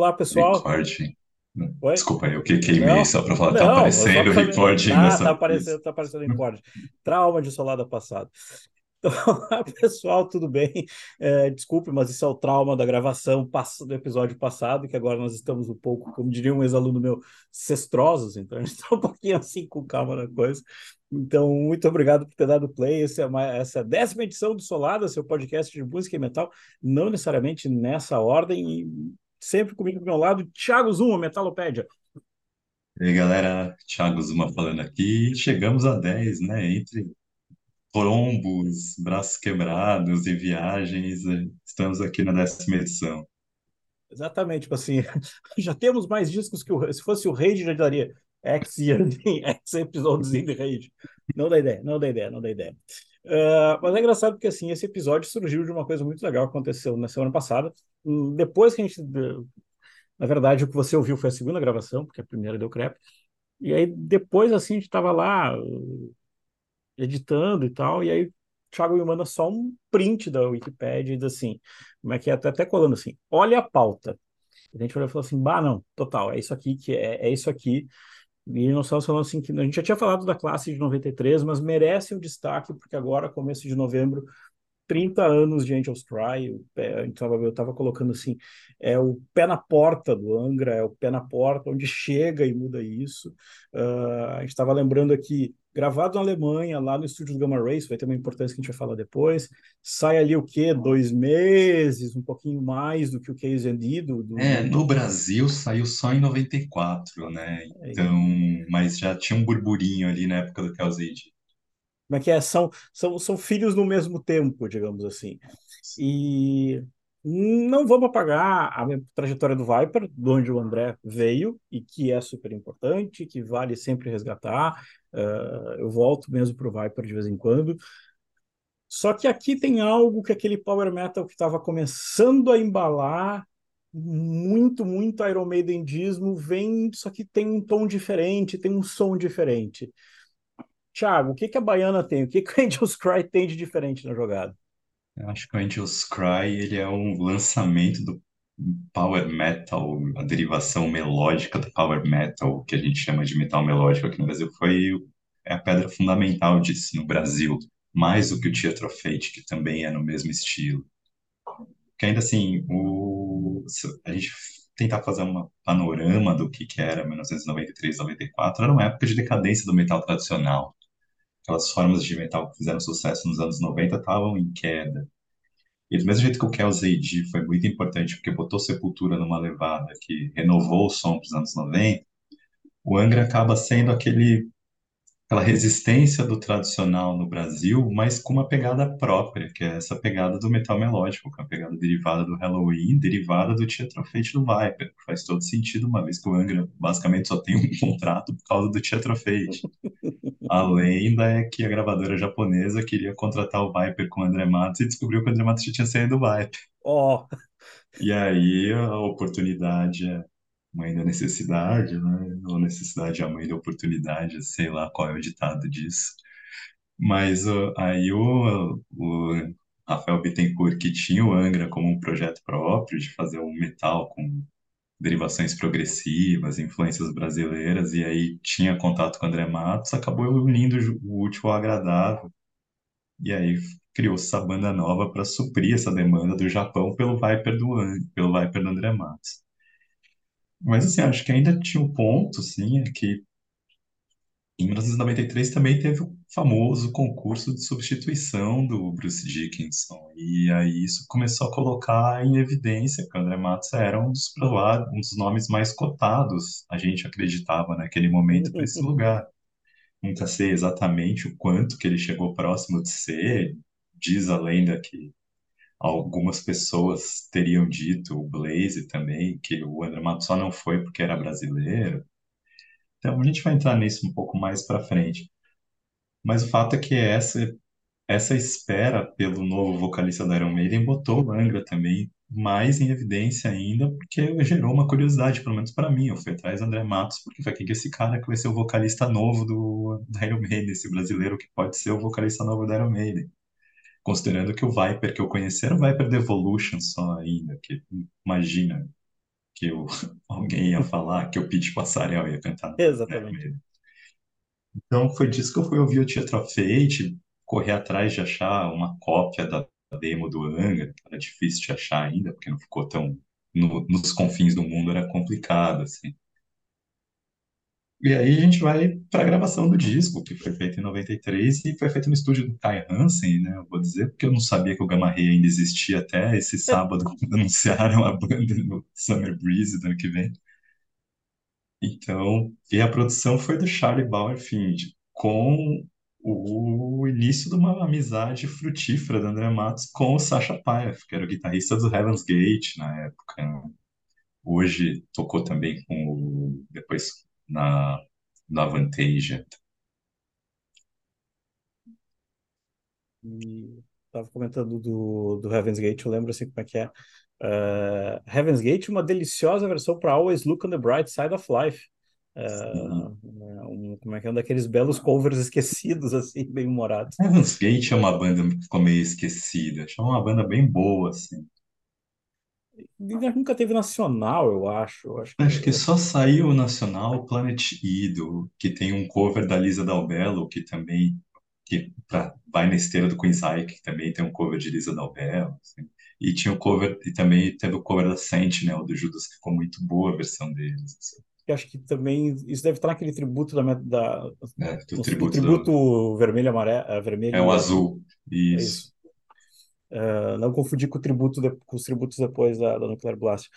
Olá, pessoal. Recorde. Oi? Desculpa eu que queimei Não, só pra falar, tá não, eu só aparecendo o falei. recorde Ah, nessa tá aparecendo, tá aparecendo em corte. Trauma de solada passada. Então, olá, pessoal, tudo bem? É, desculpe, mas isso é o trauma da gravação do episódio passado, que agora nós estamos um pouco, como diria um ex-aluno meu, cestrosos, então a gente está um pouquinho assim com calma na coisa. Então, muito obrigado por ter dado play. Essa é, uma, essa é a décima edição do Solada, seu podcast de música e metal, não necessariamente nessa ordem, sempre comigo do meu lado, Thiago Zuma, Metalopédia. E aí, galera, Thiago Zuma falando aqui. Chegamos a 10, né? Entre trombos, braços quebrados e viagens, eh, estamos aqui na décima edição. Exatamente, tipo assim, já temos mais discos que o. Se fosse o Rage, já daria X X episódios the Rage. Não dá ideia, não dá ideia, não dá ideia. Uh, mas é engraçado porque assim, esse episódio surgiu de uma coisa muito legal que aconteceu na semana passada. Depois que a gente. Na verdade, o que você ouviu foi a segunda gravação, porque a primeira deu crepe. E aí, depois, assim, a gente estava lá uh, editando e tal, e aí o Thiago me manda só um print da Wikipédia e diz assim, como é que é, tá até colando assim, olha a pauta. A gente olhou e falou assim, bah, não, total, é isso aqui que é, é isso aqui. E nós estávamos falando assim, que a gente já tinha falado da classe de 93, mas merece um destaque, porque agora, começo de novembro, 30 anos de Angels Cry, eu estava colocando assim, é o pé na porta do Angra, é o pé na porta onde chega e muda isso. Uh, a gente estava lembrando aqui, gravado na Alemanha, lá no estúdio do Gamma Race, vai ter uma importância que a gente vai falar depois. Sai ali o quê? Dois meses, um pouquinho mais do que o Case and D, do, É, no Brasil saiu só em 94, né? Então, mas já tinha um burburinho ali na época do Calzade. Como é que é? São, são, são filhos no mesmo tempo, digamos assim. E não vamos apagar a trajetória do Viper, de onde o André veio, e que é super importante, que vale sempre resgatar. Uh, eu volto mesmo para o Viper de vez em quando. Só que aqui tem algo que aquele power metal que estava começando a embalar, muito, muito Iron Maidendismo, vem, só que tem um tom diferente, tem um som diferente. Thiago, o que, que a Baiana tem? O que, que o Angels Cry tem de diferente na jogada? Eu acho que o Angels Cry ele é um lançamento do power metal, a derivação melódica do power metal, que a gente chama de metal melódico aqui no Brasil, foi é a pedra fundamental disso no Brasil, mais do que o Teatro Fate, que também é no mesmo estilo. Que ainda assim, o, a gente tentar fazer um panorama do que, que era 1993, 94, era uma época de decadência do metal tradicional aquelas formas de metal que fizeram sucesso nos anos 90 estavam em queda. E do mesmo jeito que o Kells AD foi muito importante porque botou Sepultura numa levada que renovou o som para os anos 90, o Angra acaba sendo aquele aquela resistência do tradicional no Brasil, mas com uma pegada própria, que é essa pegada do metal melódico, que é a pegada derivada do Halloween, derivada do Teatro Fate do Viper, que faz todo sentido, uma vez que o Angra basicamente só tem um contrato por causa do Teatro Fate. A lenda é que a gravadora japonesa queria contratar o Viper com o André Matos e descobriu que o André Matos já tinha saído do Viper. Oh. E aí a oportunidade é mãe da necessidade, né? Ou necessidade é a mãe da oportunidade, sei lá qual é o ditado disso. Mas uh, aí o, o Rafael Bittencourt, que tinha o Angra como um projeto próprio de fazer um metal com derivações progressivas, influências brasileiras, e aí tinha contato com o André Matos, acabou unindo o útil ao agradável. E aí criou essa banda nova para suprir essa demanda do Japão pelo Viper do, pelo Viper do André Matos. Mas assim, acho que ainda tinha um ponto, sim, é que em 1993 também teve o famoso concurso de substituição do Bruce Dickinson. E aí isso começou a colocar em evidência que o André Matos era um dos, um dos nomes mais cotados, a gente acreditava naquele momento, para esse lugar. Nunca sei exatamente o quanto que ele chegou próximo de ser. Diz a lenda que algumas pessoas teriam dito, o Blaze também, que o André Matos só não foi porque era brasileiro. Então a gente vai entrar nisso um pouco mais para frente. Mas o fato é que essa essa espera pelo novo vocalista da Iron Maiden botou o Angra também mais em evidência ainda, porque gerou uma curiosidade, pelo menos para mim. Eu fui atrás do André Matos, porque foi quem que esse cara que vai ser o vocalista novo do, da Iron Maiden, esse brasileiro que pode ser o vocalista novo da Iron Maiden. Considerando que o Viper que eu conheci era o Viper Devolution só ainda, que imagina que o, alguém ia falar que o Pete Passarel ia cantar. Exatamente. Né? Então foi disso que eu fui ouvir o Theatre of Fate, correr atrás de achar uma cópia da demo do Angra, que era difícil de achar ainda, porque não ficou tão no, nos confins do mundo, era complicado, assim. E aí a gente vai para a gravação do disco, que foi feito em 93 e foi feito no estúdio do Kai Hansen, né? Eu vou dizer, porque eu não sabia que o Gamma Ray ainda existia até esse sábado, quando anunciaram a banda no Summer Breeze do ano que vem. Então, e a produção foi do Charlie Bauerfield, com o início de uma amizade frutífera do André Matos com o Sacha Paef, que era o guitarrista do Heaven's Gate na época. Hoje tocou também com o, depois na, na Avantasia. E estava comentando do, do Heaven's Gate, eu lembro assim como é que é. Uh, Heaven's Gate, uma deliciosa versão para Always Look on the Bright Side of Life. Uh, um, como é que é um daqueles belos covers esquecidos, assim, bem humorados. Heaven's Gate é uma banda que ficou meio esquecida. É uma banda bem boa, assim. Nunca teve nacional, eu acho. Eu acho que, acho que só saiu o nacional Planet Ido, que tem um cover da Lisa Dalbello, que também que pra, vai na esteira do Queen's Ike, que também tem um cover de Lisa Dalbello. Assim. E tinha o cover, e também teve o cover da Sentinel, do Judas, que ficou muito boa a versão deles. Assim. acho que também isso deve estar naquele tributo da, da é, do tributo, tributo do... vermelho amarelo vermelho é o azul isso. É isso. Uh, não confundir com, tributo de, com os tributos depois da, da Nuclear Blast.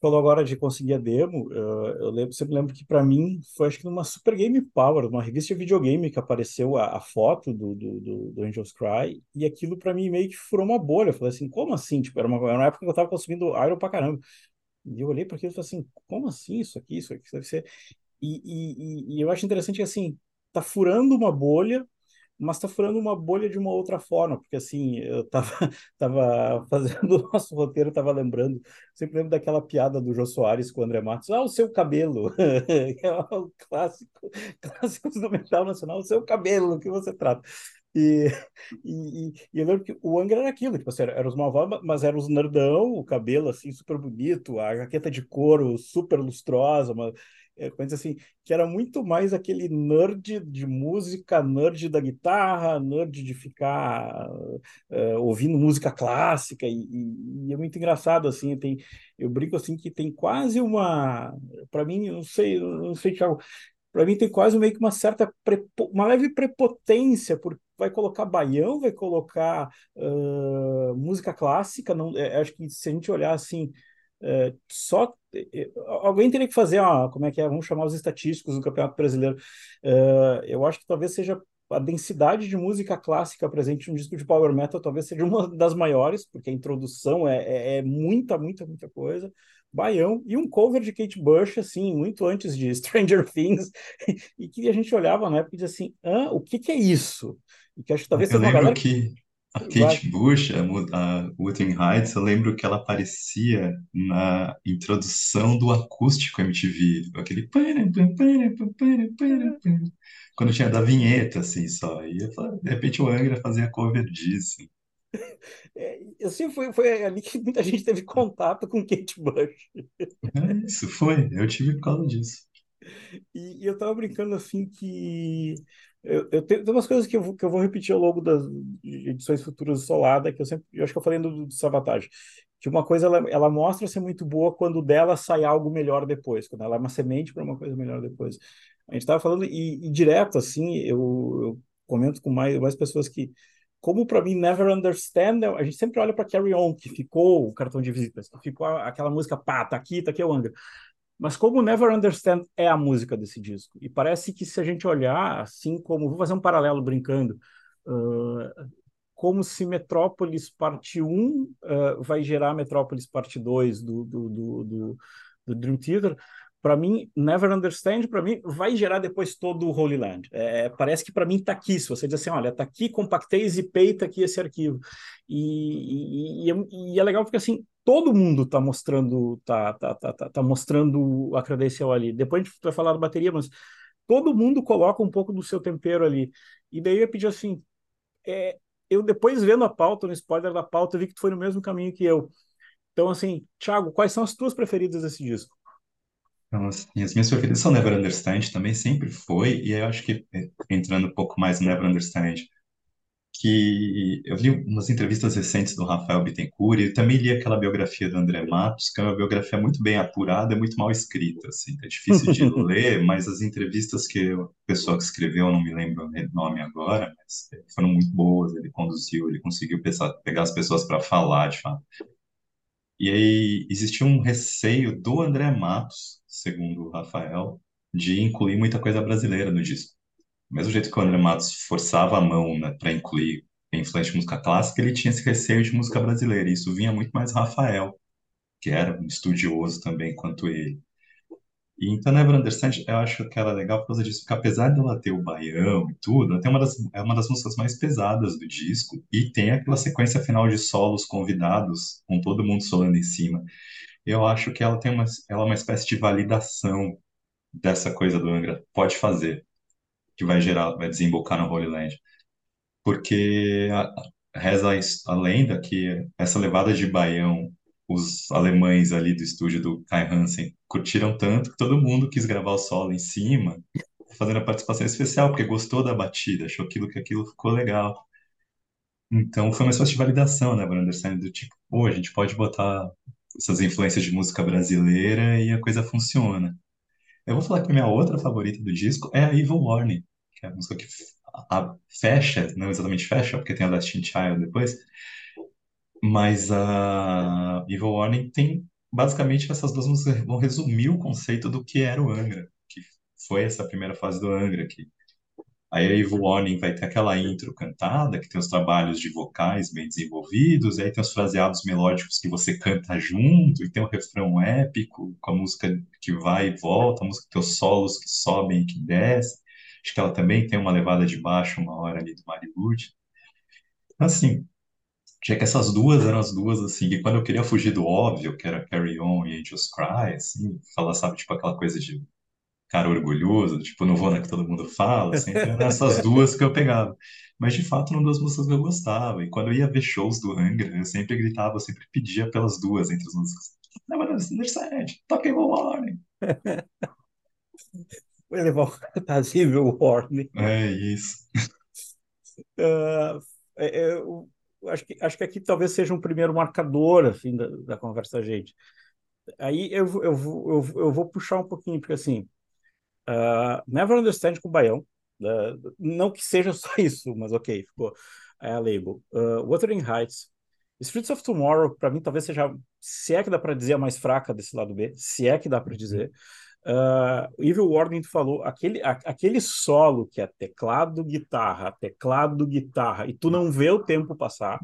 Falou agora de conseguir a demo, uh, eu lembro, sempre lembro que para mim foi acho que numa Super Game Power, uma revista de videogame que apareceu a, a foto do, do, do, do, Angels Cry, e aquilo para mim meio que furou uma bolha. Eu falei assim, como assim? Tipo, era uma, era uma época que eu tava consumindo Iron pra caramba. E eu olhei para aquilo e falei assim, como assim isso aqui, isso aqui, deve ser... E, e, e, e eu acho interessante que assim, tá furando uma bolha mas está furando uma bolha de uma outra forma, porque assim, eu estava tava fazendo o nosso roteiro, estava lembrando, sempre lembro daquela piada do Jô Soares com o André Matos, ah, o seu cabelo, é o clássico, clássico do metal nacional, o seu cabelo, que você trata. E, e, e, eu lembro que o Angra era aquilo, tipo assim, era, os malvados, mas era os nerdão, o cabelo assim, super bonito, a jaqueta de couro super lustrosa, mas é, assim, que era muito mais aquele nerd de música, nerd da guitarra, nerd de ficar uh, ouvindo música clássica, e, e, e, é muito engraçado, assim, tem, eu brinco assim que tem quase uma, para mim, não sei, não sei, Thiago, para mim tem quase meio que uma certa, prepo, uma leve prepotência, porque vai colocar baião, vai colocar uh, música clássica, não, é, acho que se a gente olhar assim, é, só alguém teria que fazer uma, como é que é, vamos chamar os estatísticos do Campeonato Brasileiro. É, eu acho que talvez seja a densidade de música clássica presente no disco de power metal talvez seja uma das maiores, porque a introdução é, é, é muita, muita, muita coisa. Baião e um cover de Kate Bush, assim, muito antes de Stranger Things, e que a gente olhava na época e dizia assim: ah, o que, que é isso? E que acho que talvez eu seja uma galera. Que a Kate Bush, a, Wuthering Heights, eu lembro que ela aparecia na introdução do acústico MTV, aquele quando tinha da vinheta, assim, só. E de repente o Angra fazia cover disso. É, assim, foi, foi ali que muita gente teve contato com Kate Bush. É isso, foi. Eu tive por causa disso. E, e eu tava brincando assim que eu, eu tenho, tem umas coisas que eu, vou, que eu vou repetir ao longo das edições futuras do Solada, que eu sempre, eu acho que eu falei do, do Sabotage, que uma coisa ela, ela mostra ser muito boa quando dela sai algo melhor depois, quando ela é uma semente para uma coisa melhor depois. A gente estava falando, e, e, direto, assim, eu, eu comento com mais, mais pessoas que, como para mim, Never Understand, a gente sempre olha para Carry On, que ficou o cartão de visitas, ficou aquela música, pá, tá aqui, tá aqui é o Angra. Mas como Never Understand é a música desse disco, e parece que se a gente olhar assim como, vou fazer um paralelo brincando, uh, como se Metrópolis parte 1 uh, vai gerar Metrópolis parte 2 do, do, do, do, do Dream Theater, para mim, Never Understand, para mim, vai gerar depois todo o Holy Land. É, parece que para mim está aqui. Se você diz assim, olha, está aqui, compactei, zipei, está aqui esse arquivo. E, e, e, e, é legal porque assim, todo mundo está mostrando, tá, tá, tá, tá, tá mostrando a credencial ali. Depois a gente vai falar da bateria, mas todo mundo coloca um pouco do seu tempero ali. E daí eu ia pedir assim, é, eu depois vendo a pauta, no spoiler da pauta, vi que tu foi no mesmo caminho que eu. Então, assim, Thiago, quais são as tuas preferidas desse disco? Então, assim, as minhas preferidas são Never Understand, também sempre foi, e eu acho que, eh, entrando um pouco mais no Never Understand, que eu li umas entrevistas recentes do Rafael Bittencourt e também li aquela biografia do André Matos, que é uma biografia muito bem apurada e muito mal escrita, assim, é difícil de ler, mas as entrevistas que a pessoa que escreveu, eu não me lembro o nome agora, mas foram muito boas, ele conduziu, ele conseguiu pensar, pegar as pessoas para falar, de fato. E aí existia um receio do André Matos, segundo o Rafael, de incluir muita coisa brasileira no disco mesmo jeito que o André Matos forçava a mão né, para incluir influência de música clássica, ele tinha esse receio de música brasileira. E isso vinha muito mais Rafael, que era um estudioso também quanto ele. E então, Never Understand, eu acho que ela é legal por causa disso, porque apesar dela ter o baião e tudo, ela tem uma das, é uma das músicas mais pesadas do disco, e tem aquela sequência final de solos convidados, com todo mundo solando em cima. Eu acho que ela tem uma, ela é uma espécie de validação dessa coisa do Angra. Pode fazer que vai gerar, vai desembocar no Holy Land. Porque a, reza a, a lenda que essa levada de baião, os alemães ali do estúdio do Kai Hansen curtiram tanto que todo mundo quis gravar o solo em cima, fazendo a participação especial, porque gostou da batida, achou aquilo que aquilo ficou legal. Então foi uma espécie de validação, né, Anderson? Do tipo, pô, a gente pode botar essas influências de música brasileira e a coisa funciona. Eu vou falar que minha outra favorita do disco é a Evil Warning, que é a música que a, fecha, não exatamente fecha, porque tem a Lasting Child depois, mas a Evil Warning tem basicamente essas duas músicas vão resumir o conceito do que era o Angra, que foi essa primeira fase do Angra, que Aí a Evil Warning vai ter aquela intro cantada, que tem os trabalhos de vocais bem desenvolvidos, aí tem os fraseados melódicos que você canta junto, e tem o refrão épico, com a música que vai e volta, a música que tem os solos que sobem e que descem. Acho que ela também tem uma levada de baixo, uma hora ali do Marilude. Assim, tinha que essas duas eram as duas, assim, e quando eu queria fugir do óbvio, que era Carry On e Angels Cry, assim, falar, sabe, tipo aquela coisa de cara orgulhoso, tipo, não vou na que todo mundo fala, assim, então essas duas que eu pegava. Mas, de fato, eram duas músicas que eu gostava, e quando eu ia ver shows do Angra, eu sempre gritava, eu sempre pedia pelas duas entre as músicas. Não, mas Understand, Talking About Warning. Vou levar o Warning. É isso. Uh, eu, acho, que, acho que aqui talvez seja um primeiro marcador assim, da, da conversa da gente. Aí eu, eu, eu, eu vou puxar um pouquinho, porque assim, Uh, Never Understand com o Baião. Uh, não que seja só isso, mas ok, ficou é a label. Uh, Wuthering Heights. Streets of Tomorrow, para mim, talvez seja, se é que dá para dizer, a mais fraca desse lado B, se é que dá para dizer. Uh, Evil Warning tu falou, aquele, a, aquele solo que é teclado, guitarra, teclado, guitarra, e tu não vê o tempo passar,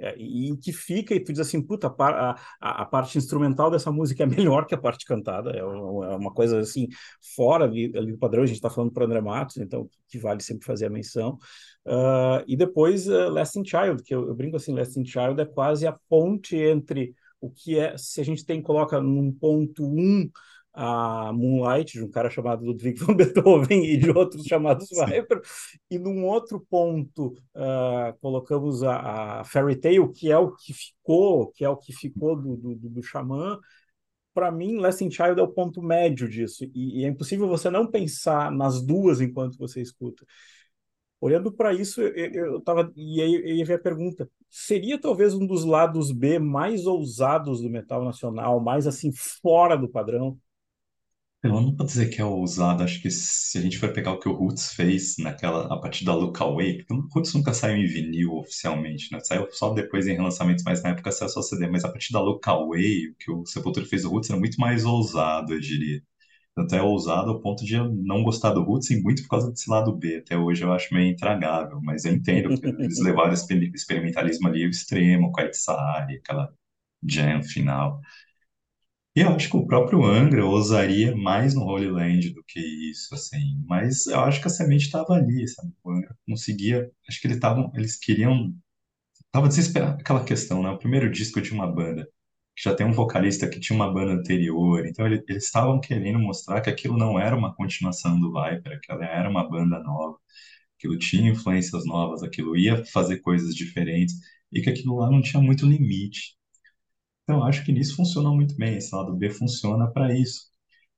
é, e que fica, e tu diz assim, puta, a, a, a, parte instrumental dessa música é melhor que a parte cantada, é uma, é uma coisa assim, fora ali, do padrão, a gente está falando para André Matos, então que vale sempre fazer a menção. Uh, e depois uh, Lasting Child, que eu, eu brinco assim, Lasting Child é quase a ponte entre o que é, se a gente tem, coloca num ponto um, a Moonlight, de um cara chamado Ludwig van Beethoven e de outros chamados Viper, e num outro ponto uh, colocamos a, a, Fairy Tail, que é o que ficou, que é o que ficou do, do, do Xamã. Para mim, Lasting Child é o ponto médio disso, e, e, é impossível você não pensar nas duas enquanto você escuta. Olhando para isso, eu estava. E aí, aí vem a pergunta: seria talvez um dos lados B mais ousados do metal nacional, mais assim, fora do padrão? Eu não vou dizer que é ousado, acho que se a gente for pegar o que o Roots fez naquela, a partir da Look Away, porque o Roots nunca saiu em vinil oficialmente, né? Saiu só depois em relançamentos, mas na época saiu só CD, mas a partir da Look Away, o que o Sepultura fez do Roots era muito mais ousado, eu diria. Tanto é ousado ao ponto de eu não gostar do Roots e muito por causa desse lado B. Até hoje eu acho meio intragável, mas eu entendo, porque eles levaram esse experimentalismo ali ao extremo, com a Itzari, aquela jam final. Eu acho que o próprio Angra ousaria mais no Holy Land do que isso, assim. Mas eu acho que a semente estava ali, sabe? O Angra conseguia. Acho que eles estavam. Eles queriam. Tava desesperado aquela questão, né? O primeiro disco de uma banda que já tem um vocalista que tinha uma banda anterior. Então ele, eles estavam querendo mostrar que aquilo não era uma continuação do Viper, aquela era uma banda nova, aquilo tinha influências novas, aquilo ia fazer coisas diferentes e que aquilo lá não tinha muito limite. Então, acho que nisso funciona muito bem. Esse lado B funciona para isso.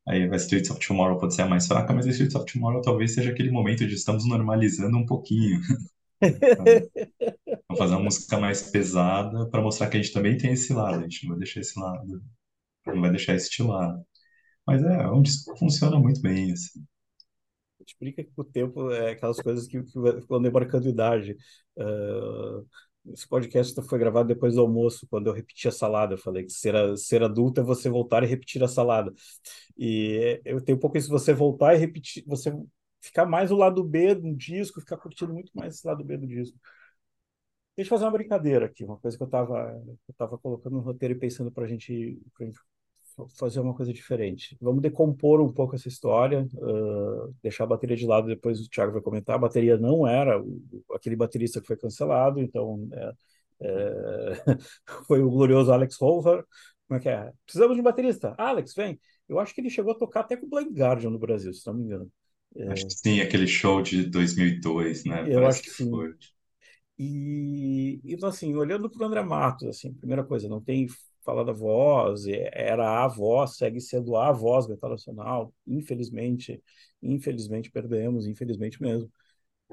Aí a Streets of Tomorrow pode ser a mais fraca, mas a Streets of Tomorrow talvez seja aquele momento de estamos normalizando um pouquinho. Vamos fazer uma música mais pesada para mostrar que a gente também tem esse lado. A gente não vai deixar esse lado, não vai deixar esse de lado. Mas é, é um disco que funciona muito bem, assim. Explica que o tempo é aquelas coisas que, que quando demarcando idade. Uh, esse podcast foi gravado depois do almoço, quando eu repeti a salada. Eu falei que ser, ser adulto é você voltar e repetir a salada. E eu tenho um pouco isso, você voltar e repetir, você ficar mais o lado B do disco, ficar curtindo muito mais esse lado B do disco. Deixa eu fazer uma brincadeira aqui, uma coisa que eu estava eu tava colocando no roteiro e pensando para gente, a gente fazer uma coisa diferente. Vamos decompor um pouco essa história, uh, deixar a bateria de lado, depois o Thiago vai comentar. A bateria não era o, aquele baterista que foi cancelado, então é, é, foi o glorioso Alex Rover. Como é que é? Precisamos de um baterista. Alex, vem. Eu acho que ele chegou a tocar até com o Blind Guardian no Brasil, se não me engano. É, acho que sim, aquele show de 2002, né? Eu Parece acho que, que sim. Foi. E, então, assim, olhando para o André Matos, assim, primeira coisa, não tem fala da voz, era a voz, segue sendo a voz metal nacional. Infelizmente, infelizmente perdemos, infelizmente mesmo.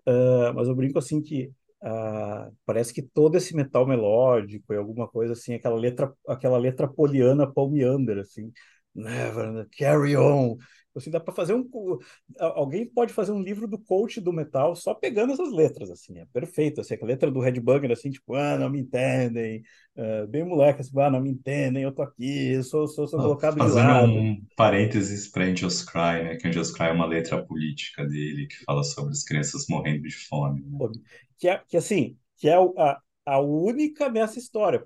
Uh, mas eu brinco assim que uh, parece que todo esse metal melódico e alguma coisa assim, aquela letra, aquela letra poliana Paul Meander, assim, never, carry on, Assim, dá para fazer um. Alguém pode fazer um livro do coach do metal só pegando essas letras, assim, é perfeito. Assim, a letra do Red Bugger, assim, tipo, ah, não me entendem, uh, bem moleque, assim, ah, não me entendem, eu tô aqui, eu sou, sou, sou colocado de lado. um parênteses para Angels Cry, né? Que Angels Cry é uma letra política dele que fala sobre as crianças morrendo de fome. Né? Que, é, que assim, que é a, a única nessa história.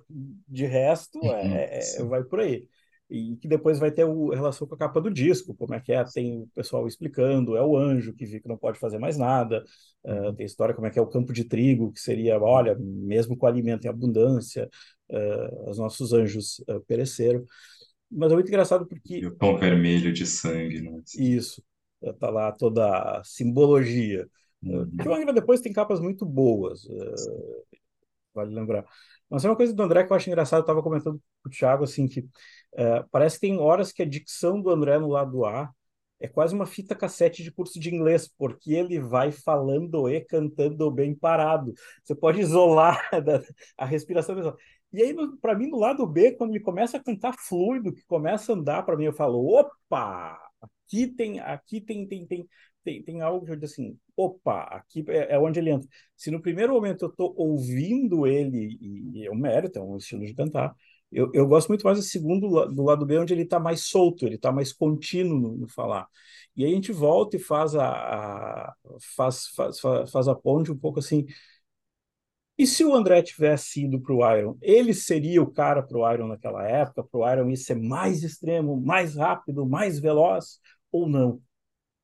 De resto, uhum, é, é, vai por aí e que depois vai ter o, relação com a capa do disco, como é que é, tem o pessoal explicando, é o anjo que vê que não pode fazer mais nada, uh, tem história como é que é o campo de trigo, que seria, olha, mesmo com alimento em abundância, uh, os nossos anjos uh, pereceram. Mas é muito engraçado porque... E o tom vermelho de sangue, né? Isso, tá lá toda a simbologia. Uhum. Que o Angra depois tem capas muito boas, vale lembrar. Mas é uma coisa do André que eu acho engraçado, eu estava comentando com o Thiago, assim, que é, parece que tem horas que a dicção do André no lado A é quase uma fita cassete de curso de inglês, porque ele vai falando e cantando bem parado. Você pode isolar a respiração. E aí, para mim, no lado B, quando ele começa a cantar fluido, que começa a andar para mim, eu falo, opa, aqui tem, aqui tem, tem, tem, tem, tem algo que eu digo assim, opa, aqui é, é onde ele entra. Se no primeiro momento eu estou ouvindo ele, e é um mérito, é um estilo de cantar, eu, eu gosto muito mais do segundo, do lado B, onde ele está mais solto, ele está mais contínuo no, no, falar. E aí a gente volta e faz a, a faz, faz, faz a ponte um pouco assim. E se o André tivesse ido para o Iron, ele seria o cara para o Iron naquela época? Para o Iron ia ser mais extremo, mais rápido, mais veloz ou não?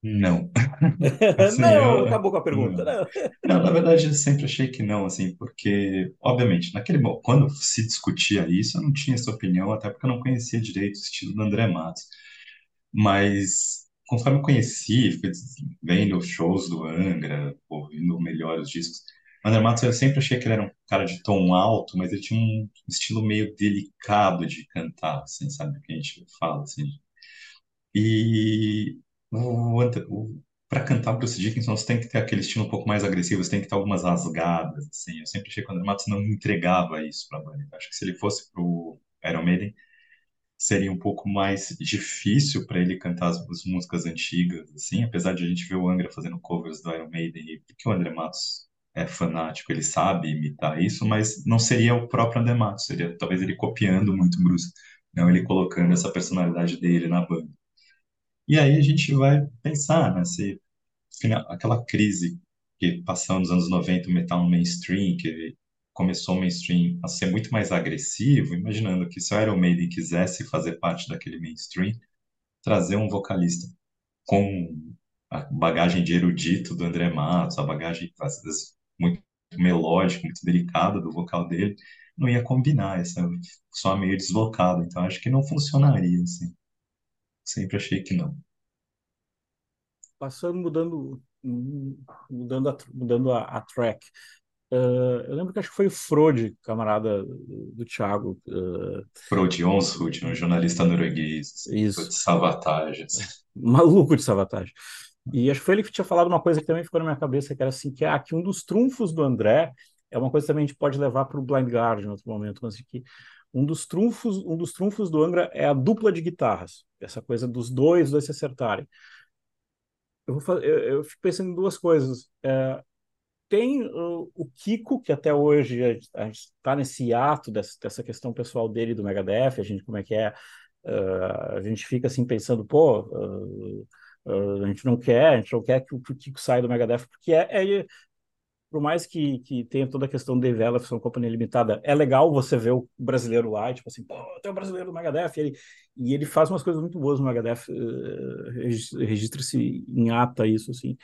Não. Assim, não, eu, acabou com a pergunta. Não. não. na verdade, eu sempre achei que não, assim, porque, obviamente, naquele quando se discutia isso, eu não tinha essa opinião, até porque eu não conhecia direito o estilo do André Matos. Mas, conforme eu conheci, vendo shows do Angra, ouvindo melhores discos, o André Matos eu sempre achei que ele era um cara de tom alto, mas ele tinha um estilo meio delicado de cantar, assim, sabe? O que a gente fala, assim. E para cantar Bruce Dickinson, você tem que ter aquele estilo um pouco mais agressivo, você tem que ter algumas rasgadas, assim. Eu sempre achei que o André Matos não entregava isso para a banda. Acho que se ele fosse pro Iron Maiden, seria um pouco mais difícil para ele cantar as, as, músicas antigas, assim, apesar de a gente ver o Angra fazendo covers do Iron Maiden, porque o André Matos é fanático, ele sabe imitar isso, mas não seria o próprio André Matos, seria talvez ele copiando muito Bruce, não ele colocando essa personalidade dele na banda. E aí a gente vai pensar, né, se aquela crise que passou nos anos 90, o metal mainstream, que começou o mainstream a ser muito mais agressivo, imaginando que se o Iron Maiden quisesse fazer parte daquele mainstream, trazer um vocalista com a bagagem de erudito do André Matos, a bagagem às vezes muito melódica, muito delicada do vocal dele, não ia combinar, essa só meio deslocado. Então acho que não funcionaria assim. Sempre achei que não. Passando, mudando, mudando, a, mudando a, a track. Uh, eu lembro que acho que foi o Frode, camarada do Thiago. Uh, Frode Onsrud, um jornalista norueguês, isso. de savagens. Maluco de savatage. E acho que foi ele que tinha falado uma coisa que também ficou na minha cabeça, que era assim, que, ah, que um dos trunfos do André é uma coisa que também a gente pode levar para o Blind Guardian em outro momento, mas que um dos trunfos, um dos trunfos do Angra é a dupla de guitarras, essa coisa dos dois, dois se acertarem. Eu, vou fazer, eu, eu fico pensando em duas coisas. É, tem o Kiko, que até hoje a gente está nesse ato dessa, dessa, questão pessoal dele do Megadeth, a gente como é que é, uh, a gente fica assim pensando, pô, uh, a gente não quer, a gente não quer que o, que o Kiko saia do Megadeth, porque é, é, por mais que, que tenha toda a questão de develop, são companhia limitada, é legal você ver o brasileiro lá, tipo assim, pô, tem um brasileiro do Megadeth, e ele, e ele faz umas coisas muito boas no Megadeth, uh, registra-se em ata isso, assim.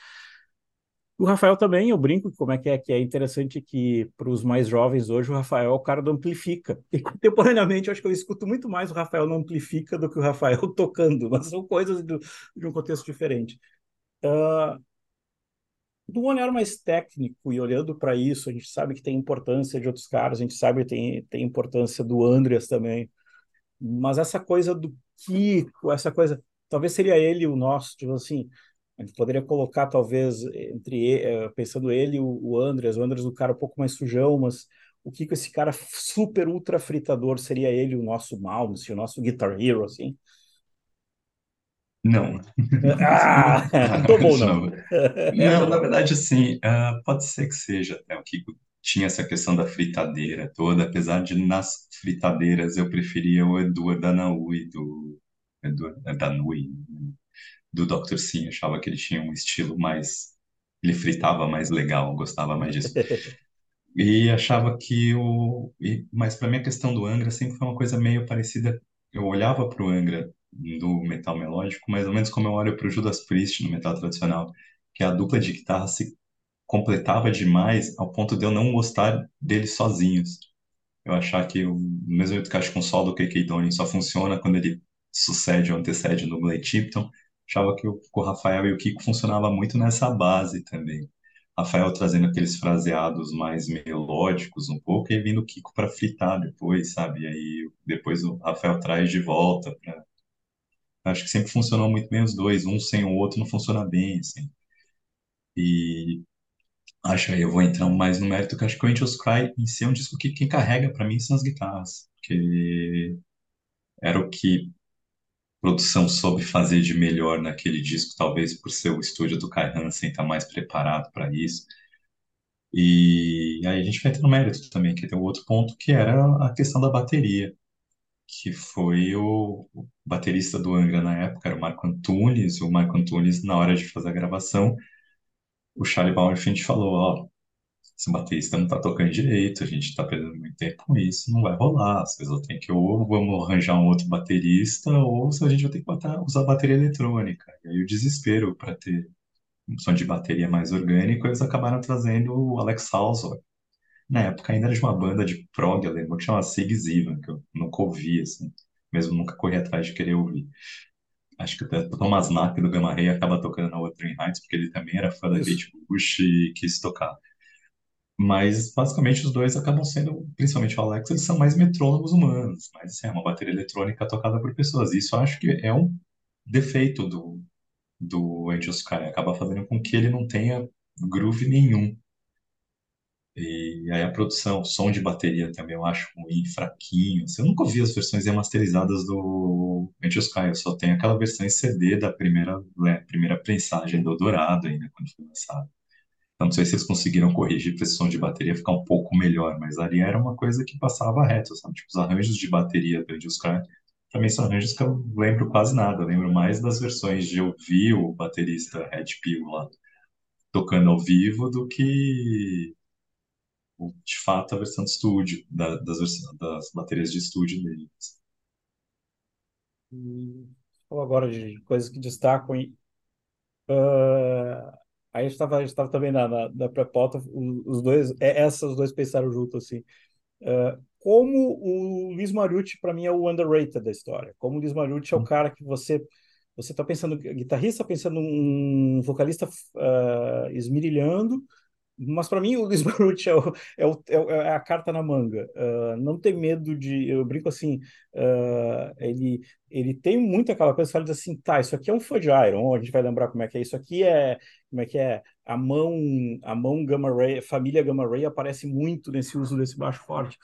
O Rafael também, eu brinco como é que é, que é interessante que para os mais jovens hoje o Rafael é o cara do Amplifica. E contemporaneamente eu acho que eu escuto muito mais o Rafael no Amplifica do que o Rafael tocando, mas são coisas do, de um contexto diferente. Uh, do olhar mais técnico e olhando para isso, a gente sabe que tem importância de outros caras, a gente sabe que tem, tem importância do Andreas também, mas essa coisa do Kiko, essa coisa, talvez seria ele o nosso, tipo assim, a gente poderia colocar talvez entre eh, pensando ele e o Andreas, o Andreas o cara um pouco mais sujão, mas o Kiko esse cara super ultra fritador seria ele o nosso Malmsteen, o nosso Guitar Hero assim? Não. Ah, bom, não. Não, na verdade, assim, uh, pode ser que seja. Né? O Kiko tinha essa questão da fritadeira toda, apesar de nas fritadeiras eu preferia o Eduardo Danaui do Eduardo Danui, do Dr. Sim, achava que ele tinha um estilo mais ele fritava mais legal, gostava mais disso. E achava que o e, mas para mim a questão do Angra sempre foi uma coisa meio parecida. Eu olhava para o Angra do metal melódico, mais ou menos como eu olho para o Judas Priest no metal tradicional, que a dupla de guitarra se completava demais ao ponto de eu não gostar deles sozinhos. Eu achar que o mesmo jeito que acho que um solo do KK Downing só funciona quando ele sucede ou antecede no Blade Tipton, achava que o, o Rafael e o Kiko funcionava muito nessa base também. Rafael trazendo aqueles fraseados mais melódicos um pouco e vindo o Kiko para fritar depois, sabe? E aí depois o Rafael traz de volta para Acho que sempre funcionou muito bem os dois, um sem o outro não funciona bem, assim. E acho aí eu vou entrar mais no mérito que acho que o Angels Cry em si é um disco que quem carrega para mim são as guitarras, porque era o que a produção soube fazer de melhor naquele disco, talvez por ser o estúdio do Kai Hansen estar tá mais preparado para isso. E aí a gente vai ter no mérito também, que tem um outro ponto que era a questão da bateria que foi o, baterista do Angra na época, era o Marco Antunes. O Marco Antunes, na hora de fazer a gravação, o Charlie Bauerfeind falou: Ó, esse baterista não tá tocando direito, a gente tá perdendo muito tempo com isso, não vai rolar. Vezes eu tenho que, ou vamos arranjar um outro baterista, ou a gente vai ter que botar, usar bateria eletrônica. E aí o desespero para ter um som de bateria mais orgânico, eles acabaram trazendo o Alex Salzor, na época ainda era de uma banda de prog alemão que chamava Sig Sivan, que eu nunca ouvi, assim, mesmo nunca corri atrás de querer ouvir. Acho que até o Thomas Knapp do Gamma Ray acaba tocando na Wuthering Heights, porque ele também era fã da Kate Bush e quis tocar. Mas, basicamente, os dois acabam sendo, principalmente o Alex, eles são mais metrônomos humanos, mas assim, é uma bateria eletrônica tocada por pessoas. Isso eu acho que é um defeito do, do Angel Sky, acaba fazendo com que ele não tenha groove nenhum. E aí a produção, o som de bateria também eu acho ruim, fraquinho. Assim, eu nunca ouvi as versões remasterizadas do Angel Sky, eu só tenho aquela versão em CD da primeira, né, primeira prensagem do Dourado ainda, quando foi lançado. Então, não sei se eles conseguiram corrigir para esse som de bateria ficar um pouco melhor, mas ali era uma coisa que passava reto, sabe? Tipo, os arranjos de bateria do Angel Sky, também são arranjos que eu lembro quase nada. Eu lembro mais das versões de ouvir o baterista Red Pill lá tocando ao vivo do que de fato a versão de estúdio, da, das, das baterias de estúdio deles. Falou agora de coisas que destacam. Uh, aí estava estava também na, na, na pré-pauta, os dois, é, essas dois pensaram junto assim. Uh, como o Luiz Mariucci, para mim, é o underrated da história. Como o Luiz Mariucci é o hum. cara que você você está pensando, guitarrista pensando um vocalista uh, esmirilhando, mas para mim o Luiz Baruch é, o, é, o, é, a carta na manga. Uh, não tem medo de. Eu brinco assim, uh, ele, ele tem muito aquela coisa que fala assim, tá, isso aqui é um fã de Iron, a gente vai lembrar como é que é. Isso aqui é. Como é que é? A mão, a mão Gamma Ray, família Gamma Ray aparece muito nesse uso desse baixo forte.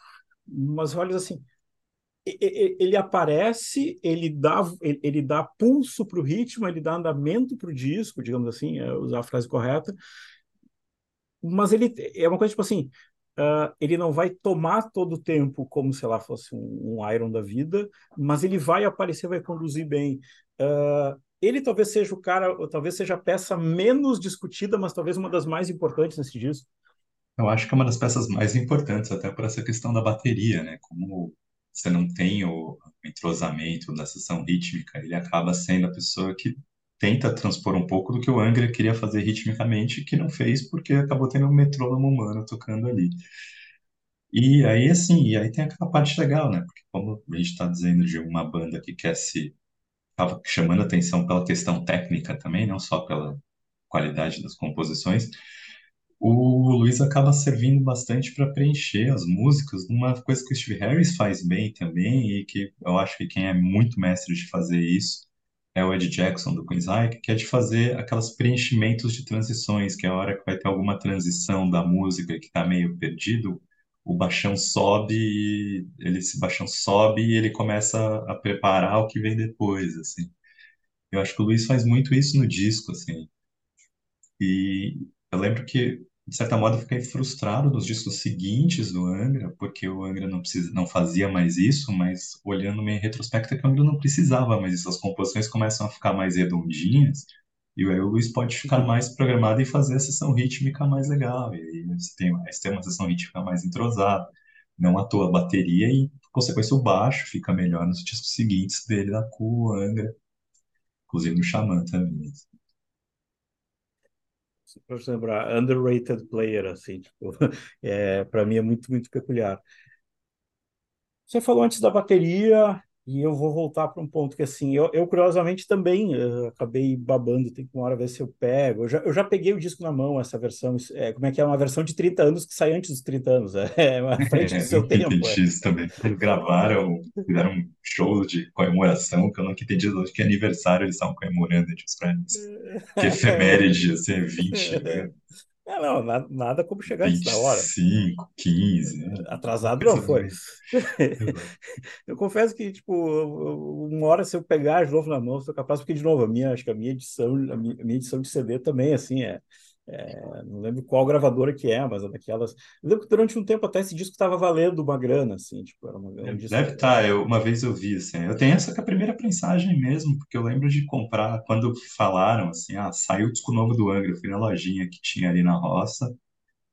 Mas olha assim, ele aparece, ele dá, ele dá pulso para o ritmo, ele dá andamento para o disco, digamos assim, é usar a frase correta, mas ele é uma coisa tipo assim, uh, ele não vai tomar todo o tempo como se lá fosse um, um, Iron da vida, mas ele vai aparecer, vai conduzir bem. Uh, ele talvez seja o cara, talvez seja a peça menos discutida, mas talvez uma das mais importantes nesse disco. Eu acho que é uma das peças mais importantes, até por essa questão da bateria, né? Como você não tem o entrosamento da sessão rítmica, ele acaba sendo a pessoa que tenta transpor um pouco do que o Angra queria fazer ritmicamente, que não fez porque acabou tendo um metrônomo humano tocando ali. E aí, assim, e aí tem aquela parte legal, né? Porque como a gente está dizendo de uma banda que quer se... Estava chamando atenção pela questão técnica também, não só pela qualidade das composições, o Luiz acaba servindo bastante para preencher as músicas uma coisa que o Steve Harris faz bem também e que eu acho que quem é muito mestre de fazer isso é o Ed Jackson do Queensryche, que é de fazer aquelas preenchimentos de transições, que é a hora que vai ter alguma transição da música que está meio perdido, o baixão sobe, e ele esse baixão sobe e ele começa a preparar o que vem depois, assim. Eu acho que o Luiz faz muito isso no disco, assim. E eu lembro que de certa modo, eu fiquei frustrado nos discos seguintes do Angra, porque o Angra não, precisa, não fazia mais isso, mas olhando meio em retrospecto, é que o Angra não precisava mais disso. As composições começam a ficar mais redondinhas, e aí o Luiz pode ficar uhum. mais programado e fazer a sessão rítmica mais legal. E aí você tem, você tem uma sessão rítmica mais entrosada. Não à toa a bateria e, por consequência, o baixo fica melhor nos discos seguintes dele, da Cu, Angra, inclusive no Xamã também para lembrar, underrated player, assim, tipo, é, para mim é muito, muito peculiar. Você falou antes da bateria, e eu vou voltar para um ponto que, assim, eu, eu curiosamente também uh, acabei babando, tem que uma hora ver se eu pego. Eu já, eu já peguei o disco na mão, essa versão, é, como é que é? Uma versão de 30 anos que sai antes dos 30 anos, é, é uma frente do seu tempo. Entendi é. isso também. Eles gravaram, fizeram um show de comemoração, que eu nunca entendi hoje que aniversário eles estavam comemorando, tipo, pra mim. Que efeméride, assim, 20, né? É, não, nada, nada como chegar antes da hora. 25, 15. Né? Atrasado não foi. eu confesso que, tipo, uma hora se eu pegar de novo na mão, sou capaz, porque, de novo, a minha, acho que a minha edição, a minha, a minha edição de CD também, assim, é, é, não lembro qual gravadora que é, mas é daquelas. Eu lembro que durante um tempo até esse disco estava valendo uma grana, assim, tipo, era uma, um Deve estar, tá, eu, uma vez eu vi, assim, eu tenho essa que é a primeira prensagem mesmo, porque eu lembro de comprar, quando falaram, assim, ah, saiu o disco novo do Angra, eu fui na lojinha que tinha ali na roça,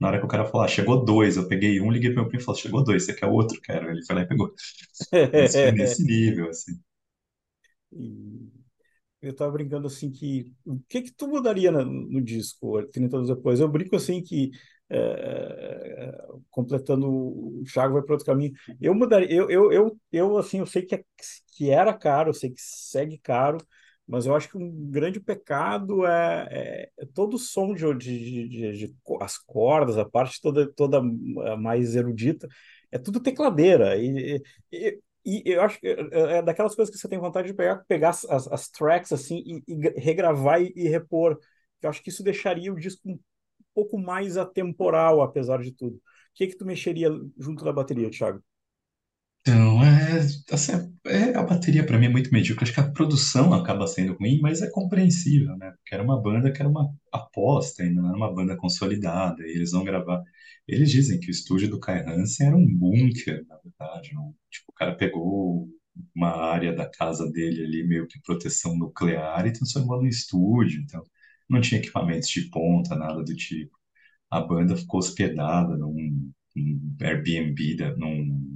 na hora que o cara falou, ah, chegou dois, eu peguei um, liguei pro meu primo e falei, chegou dois, você quer outro? Quero. Ele foi lá e pegou. Mas foi nesse nível, assim. E eu estava brincando assim que o que que tu mudaria no, no disco 30 anos depois? Eu brinco assim que é, completando o Thiago vai para outro caminho. Eu mudaria, eu, eu, eu, eu assim, eu sei que, é, que era caro, eu sei que segue caro, mas eu acho que um grande pecado é, é, é todo o som de, de, de, de, as cordas, a parte toda toda mais erudita, é tudo tecladeira. E, e, e eu acho que é, é, é daquelas coisas que você tem vontade de pegar, pegar as, as tracks assim e, e regravar e, e, repor. Eu acho que isso deixaria o disco um pouco mais atemporal, apesar de tudo. O que que tu mexeria junto da bateria, Thiago? É, assim, é, a bateria para mim é muito medíocre. Acho que a produção acaba sendo ruim, mas é compreensível, né? Porque era uma banda que era uma aposta, ainda não era uma banda consolidada, e eles vão gravar. Eles dizem que o estúdio do Kai Hansen era um bunker, na verdade. Um, tipo, o cara pegou uma área da casa dele ali, meio que proteção nuclear, e transformou no estúdio. Então, não tinha equipamentos de ponta, nada do tipo. A banda ficou hospedada num, num Airbnb, num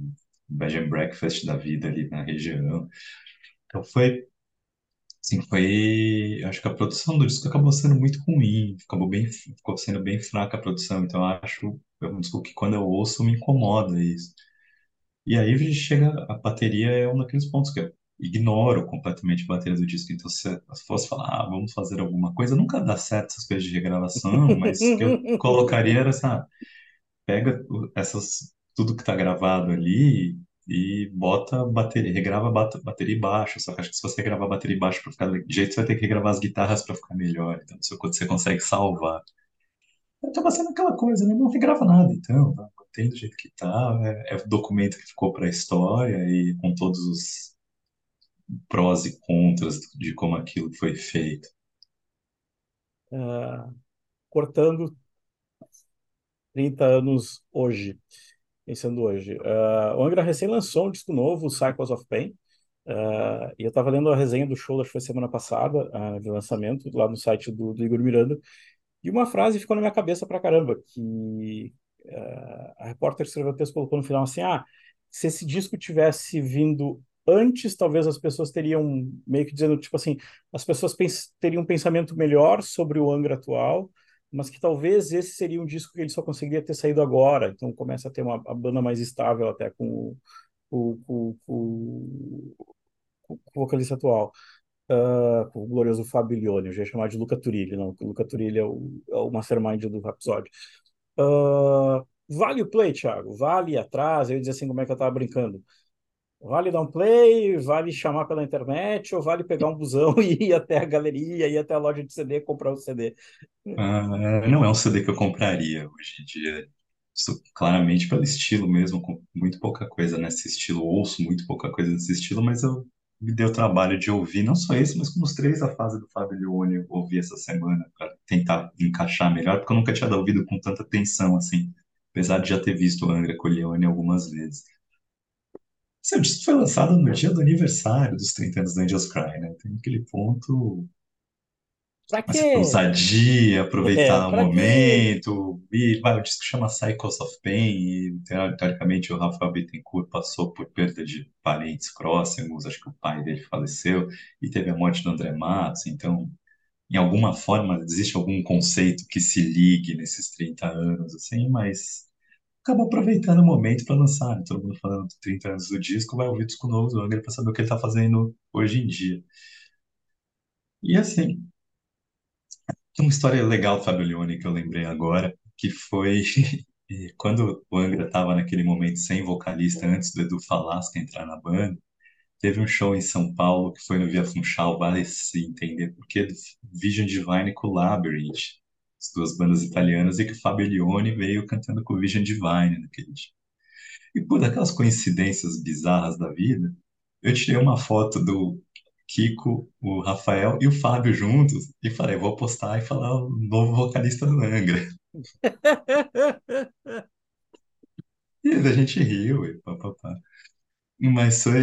bed and breakfast da vida ali na região. Então foi, assim, foi, acho que a produção do disco acabou sendo muito ruim, acabou bem, ficou sendo bem fraca a produção. Então acho, é um disco que quando eu ouço me incomoda isso. E aí chega a bateria é um daqueles pontos que ignoro completamente a bateria do disco. Então, se eu fosse falar, ah, vamos fazer alguma coisa, nunca dá certo essas coisas de regravação, mas o que eu colocaria era, sabe, pega essas, tudo que tá gravado ali e bota bateria, regrava bata- bateria e baixo. Só que acho que se você gravar bateria e baixo para ficar de jeito, você vai ter que regravar as guitarras para ficar melhor. Então, se você consegue salvar. Acaba sendo aquela coisa, né? Não regrava nada, então, tá? mantém do jeito que tá. É, é o documento que ficou para a história e com todos os prós e contras de como aquilo foi feito. Ah, cortando 30 anos hoje, pensando hoje. Ah, o Angra recém lançou um disco novo, Cycles of Pain, ah, e eu estava lendo a resenha do show, acho que foi semana passada, ah, de lançamento, lá no site do, do Igor Miranda, e uma frase ficou na minha cabeça pra caramba, que ah, a repórter escreveu o texto colocou no final assim, ah, se esse disco tivesse vindo antes, talvez as pessoas teriam meio que dizendo, tipo assim, as pessoas pens teriam um pensamento melhor sobre o Angra atual, mas que talvez esse seria um disco que ele só conseguiria ter saído agora, então começa a ter uma a banda mais estável até com o, o vocalista atual. Uh, o glorioso Fabio Lione, eu já ia chamar de Luca Turilli, não, o Luca Turilli é o, é o mastermind do Rhapsody. Uh, vale o play, Thiago? Vale atrás? Eu ia dizer assim, como é que eu tava brincando? Vale dar um play, vale chamar pela internet, ou vale pegar um busão e ir até a galeria, ir até a loja de CD comprar o CD? Ah, não é um CD que eu compraria hoje em dia. Claramente pelo estilo mesmo, com muito pouca coisa nesse estilo. Ouço muito pouca coisa nesse estilo, mas eu me dei o trabalho de ouvir, não só esse, mas como os três da fase do Fábio Leone eu ouvi essa semana, para tentar encaixar melhor, porque eu nunca tinha ouvido com tanta atenção, assim, apesar de já ter visto o Angra Leone algumas vezes. Seu disco foi lançado no dia do aniversário dos 30 anos do Angels Cry, né? Tem aquele ponto Pra Mas quê? ousadia, É, aproveitar o pra quê? momento. E vai, o disco chama Cycles of Pain, e teoricamente o Rafael Bittencourt passou por perda de parentes próximos, acho que o pai dele faleceu, e teve a morte do André Matos, então, em alguma forma, existe algum conceito que se ligue nesses 30 anos, assim, mas acabou aproveitando o momento para lançar, né? Todo mundo falando de 30 anos do disco, vai ouvir disco novo do Angra para saber o que ele está fazendo hoje em dia. E assim, Tem uma história legal do Fabio Lione que eu lembrei agora, que foi quando o Angra estava naquele momento sem vocalista, antes do Edu Falasca entrar na banda, teve um show em São Paulo que foi no Via Funchal, vale se entender porque do Vision Divine com o Labyrinth, as duas bandas italianas, e que o Fabio Lione veio cantando com o Vision Divine naquele dia. E por daquelas coincidências bizarras da vida, eu tirei uma foto do Kiko, o Rafael e o Fábio juntos e falei, vou postar e falar o novo vocalista do Angra. E a gente riu e papapá. Mas foi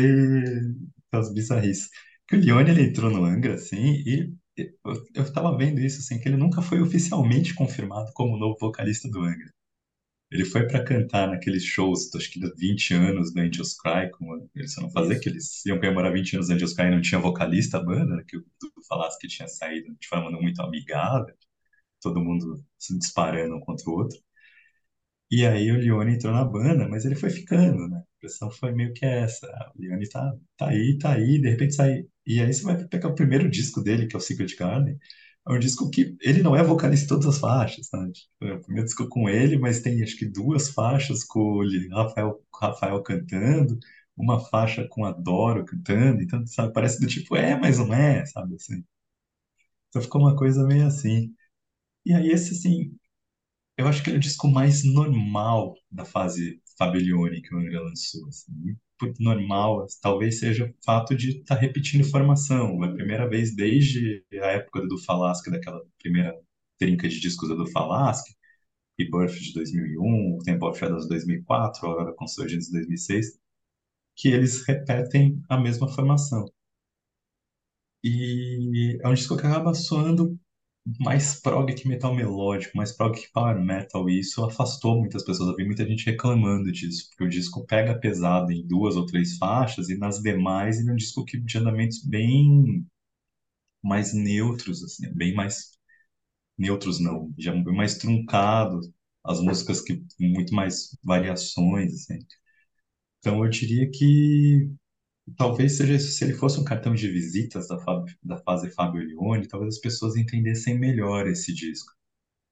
as bizarrices. Que o Lione, ele entrou no Angra, assim, e eu, eu tava vendo isso, assim, que ele nunca foi oficialmente confirmado como novo vocalista do Angra. Ele foi para cantar naqueles shows, acho que de 20 anos do Angels Cry, como eles não fazer, que eles iam comemorar 20 anos do Angels Cry e não tinha vocalista a banda, né, que Dudu falasse que tinha saído de forma muito amigável, todo mundo se disparando um contra o outro. E aí o Lione entrou na banda, mas ele foi ficando, né? A impressão foi meio que essa. O Lione tá, tá aí, tá aí, de repente sai. E aí você vai pegar o primeiro disco dele, que é o Secret Garden. É um disco que ele não é vocalista em todas as faixas, sabe? Tipo, É o primeiro disco com ele, mas tem acho que duas faixas com o Rafael, Rafael cantando, uma faixa com a Doro cantando, então, sabe, parece do tipo, é, mas não é, sabe assim. Então ficou uma coisa meio assim. E aí esse, assim, eu acho que é o disco mais normal da fase Fabelione que o Angra lançou. Assim. Muito normal, talvez seja o fato de estar repetindo formação. É a primeira vez desde a época do Falasque, daquela primeira trinca de discos do Falasque, Rebirth de 2001, Temple of Shadows de 2004, agora Consurgence de 2006, que eles repetem a mesma formação. E é um disco que acaba soando mais prog que metal melódico, mais prog que power metal, e isso afastou muitas pessoas. Eu vi muita gente reclamando disso, porque o disco pega pesado em duas ou três faixas, e nas demais ele é um disco que, de andamentos bem mais neutros, assim, bem mais neutros não, já bem mais truncados, as músicas que muito mais variações, assim. Então eu diria que talvez seja isso. Se ele fosse um cartão de visitas da, da fase Fábio Leone, talvez as pessoas entendessem melhor esse disco.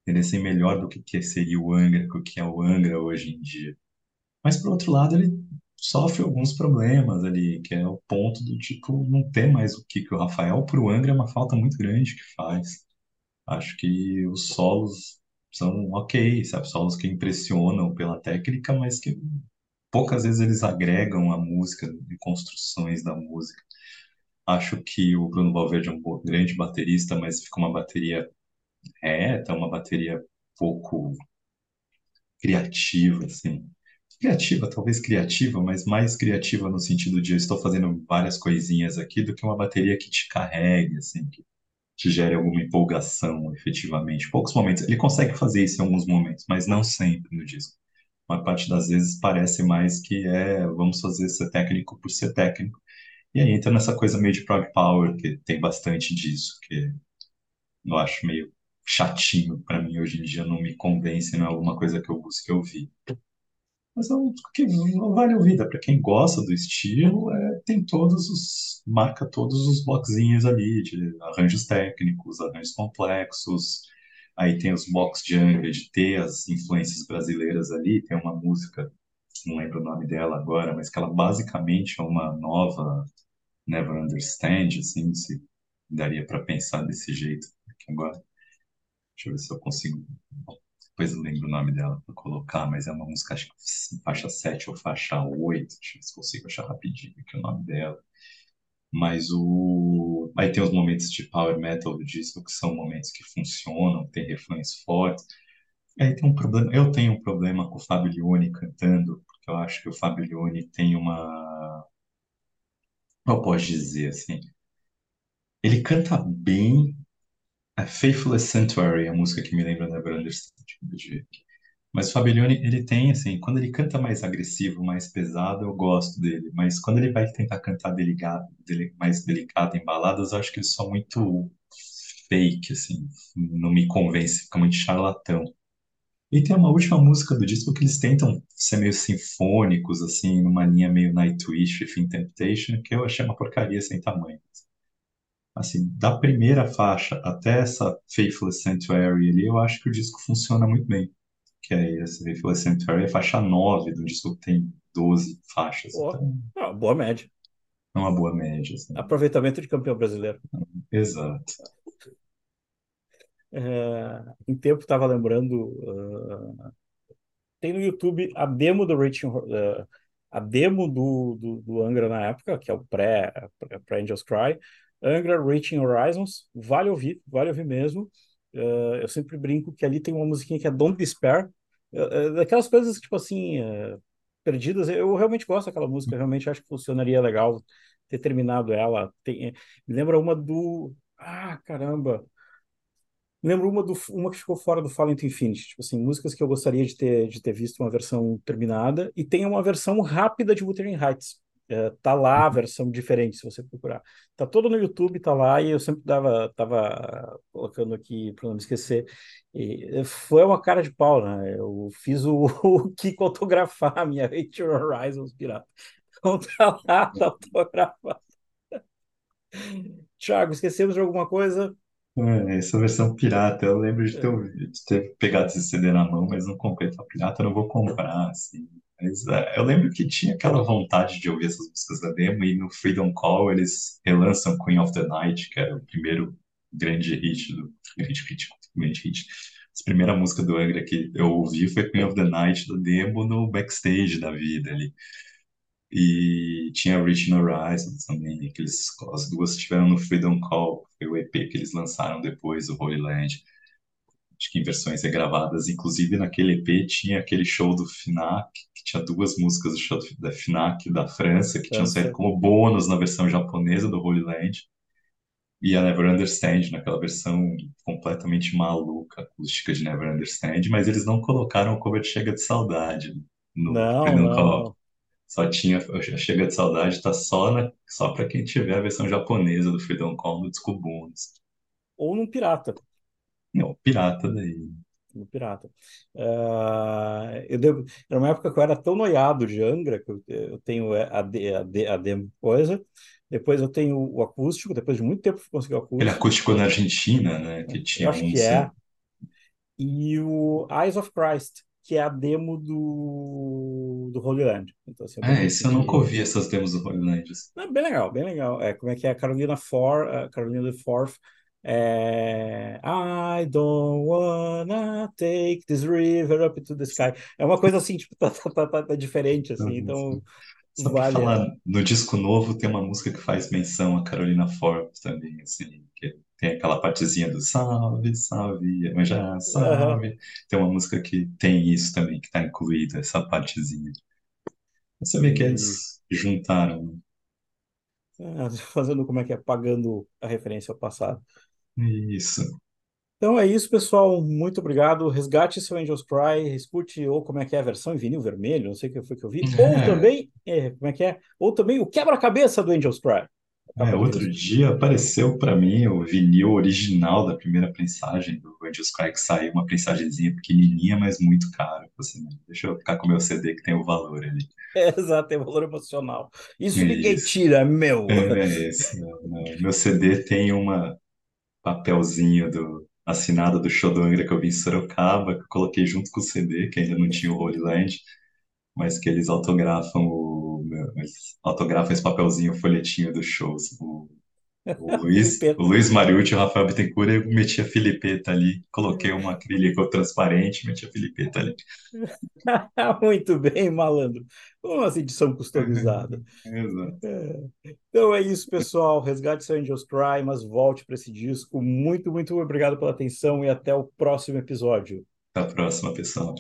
Entendessem melhor do que, que seria o Angra, o que é o Angra hoje em dia. Mas, por outro lado, ele sofre alguns problemas ali, que é o ponto do tipo, não ter mais o que o Rafael pro Angra é uma falta muito grande que faz. Acho que os solos são ok, sabe? Solos que impressionam pela técnica, mas que poucas vezes eles agregam a música e construções da música. Acho que o Bruno Valverde é um grande baterista, mas fica uma bateria reta, uma bateria pouco criativa, assim. Criativa, talvez criativa, mas mais criativa no sentido de eu estou fazendo várias coisinhas aqui do que uma bateria que te carregue, assim, que te gere alguma empolgação, efetivamente. Poucos momentos. Ele consegue fazer isso em alguns momentos, mas não sempre no disco. Uma parte das vezes parece mais que é vamos fazer ser técnico por ser técnico. E aí entra nessa coisa meio de prog power, que tem bastante disso, que eu acho meio chatinho para mim hoje em dia, não me convence, não é alguma coisa que eu busque ouvir. Mas é um que vale ouvir, para quem gosta do estilo, é, tem todos os, marca todos os bloquezinhos ali de arranjos técnicos, arranjos complexos. Aí tem os box de Angra, de ter as influências brasileiras ali. Tem uma música, não lembro o nome dela agora, mas que ela basicamente é uma nova Never Understand, assim, se daria para pensar desse jeito aqui agora. Deixa eu ver se eu consigo. Depois eu lembro o nome dela para colocar, mas é uma música, acho que faixa 7 ou faixa 8. Deixa eu ver se consigo achar rapidinho aqui o nome dela. Mas o. Aí tem os momentos de power metal do disco, que são momentos que funcionam, tem refrões fortes. Aí tem um problema. Eu tenho um problema com o Fabio Lione cantando, porque eu acho que o Fabio Lione tem uma. Como eu posso dizer assim? Ele canta bem, é Faithless Sanctuary, a música que me lembra Never Understand. Mas o Fabelione, ele tem, assim, quando ele canta mais agressivo, mais pesado, eu gosto dele. Mas quando ele vai tentar cantar delicado, dele- mais delicado em baladas, eu acho que eles são muito fake, assim. Não me convence, fica muito charlatão. E tem uma última música do disco que eles tentam ser meio sinfônicos, assim, numa linha meio Nightwish, Within Temptation, que eu achei uma porcaria sem tamanho assim, da primeira faixa até essa Faithless Sanctuary ali, eu acho que o disco funciona muito bem. Que é essa Faithless Sanctuary, é faixa 9 do disco que tem 12 faixas. Ó, Então, ah, boa média. é uma boa média, assim. Aproveitamento de campeão brasileiro. Exato. É, em tempo estava lembrando, ah, tem no YouTube a demo do Reaching, ah, a demo do, do, do Angra na época, que é o pré, pré, pré Angels Cry, Angra Reaching Horizons, vale ouvir, vale ouvir mesmo. Ah, eu sempre brinco que ali tem uma musiquinha que é Don't Despair, Ah, ah, daquelas coisas tipo assim, perdidas. Eu realmente gosto daquela música, realmente acho que funcionaria legal ter terminado ela. Tem, me lembra uma do. Ah, caramba! Lembro uma, do, uma que ficou fora do Fallen to Infinity, tipo assim, músicas que eu gostaria de ter, de ter visto uma versão terminada, e tem uma versão rápida de Wuthering Heights. É, tá lá a versão diferente, se você procurar. Tá todo no YouTube, tá lá, e eu sempre dava, tava colocando aqui para não me esquecer. E foi uma cara de pau, né? Eu fiz o, o Kiko autografar a minha Rachel Horizons pirata. Então tá lá, tá autografado. Thiago, esquecemos de alguma coisa? É, essa versão pirata, eu lembro de ter, ouvido- de ter pegado esse CD na mão, mas não comprei. Pirata, eu não vou comprar, assim. Mas, é, eu lembro que tinha aquela vontade de ouvir essas músicas da demo, e no Freedom Call eles relançam Queen of the Night, que era o primeiro grande hit do... Grande hit, grande hit. A primeira música do Angra que eu ouvi foi Queen of the Night, da demo, no backstage da vida ali. E tinha Reaching Horizons também, que eles, as duas estiveram no Freedom Call, foi o EP que eles lançaram depois, o Holy Land. Acho que em versões regravadas. Inclusive, naquele EP tinha aquele show do FNAC, que tinha duas músicas do show da FNAC da França, que tinham saído como bônus na versão japonesa do Holy Land. E a Never Understand, naquela versão completamente maluca, acústica de Never Understand, mas eles não colocaram o cover de Chega de Saudade no Não, não. Só tinha, a Chega de Saudade tá só, na, só para quem tiver a versão japonesa do Freedom Call no disco bônus. Ou num pirata. Não, pirata daí. no Pirata. Uh, eu devo, era uma época que eu era tão noiado de Angra, que eu, eu tenho a, de, a, de, a demo coisa, depois eu tenho o acústico, depois de muito tempo eu consegui o acústico. Ele acústico na Argentina, né? Que tinha eu acho um que é. E o Eyes of Christ, que é a demo do, do Holy Land. Então, assim, é, esse eu nunca ouvi essas demos do Holy Land. É bem legal, bem legal. É, como é que é a Carolina For, a Carolina Forth é, I don't wanna take this river up to the sky. É uma coisa assim, tipo, tá, tá, tá, tá diferente, assim, então. Só vale, falar, no disco novo tem uma música que faz menção a Carolina Forbes também, assim, que tem aquela partezinha do salve, salve, mas já salve. Uhum. Tem uma música que tem isso também, que tá incluída, essa partezinha. Você vê que eles juntaram. É, fazendo como é que é, pagando a referência ao passado. Isso. Então é isso, pessoal. Muito obrigado. Resgate seu Angels Cry, escute ou como é que é a versão em vinil vermelho, não sei o que foi que eu vi. É. Ou também, é, como é que é? Ou também o quebra-cabeça do Angels Cry. É, outro dia apareceu para mim o vinil original da primeira prensagem do Angels Cry, que saiu uma prensagemzinha pequenininha, mas muito caro. Assim, deixa eu ficar com o meu CD que tem o valor ali. É, exato, tem valor emocional. Isso, isso. ninguém tira, meu. É, é esse. Não, não. Meu CD tem uma papelzinho do assinado do show do Angra que eu vi em Sorocaba, que eu coloquei junto com o CD, que ainda não tinha o Holy Land, mas que eles autografam o eles autografam esse papelzinho, o folhetinho dos shows. O, o Luiz, o Luiz Mariucci e o Rafael Bittencourt, eu meti a Filipeta ali, coloquei uma acrílico transparente, meti a Filipeta ali. Muito bem, malandro. Uma edição customizada. Exato. É. Então é isso, pessoal. Resgate seu Angels Cry, mas volte para esse disco. Muito, muito obrigado pela atenção e até o próximo episódio. Até a próxima, pessoal.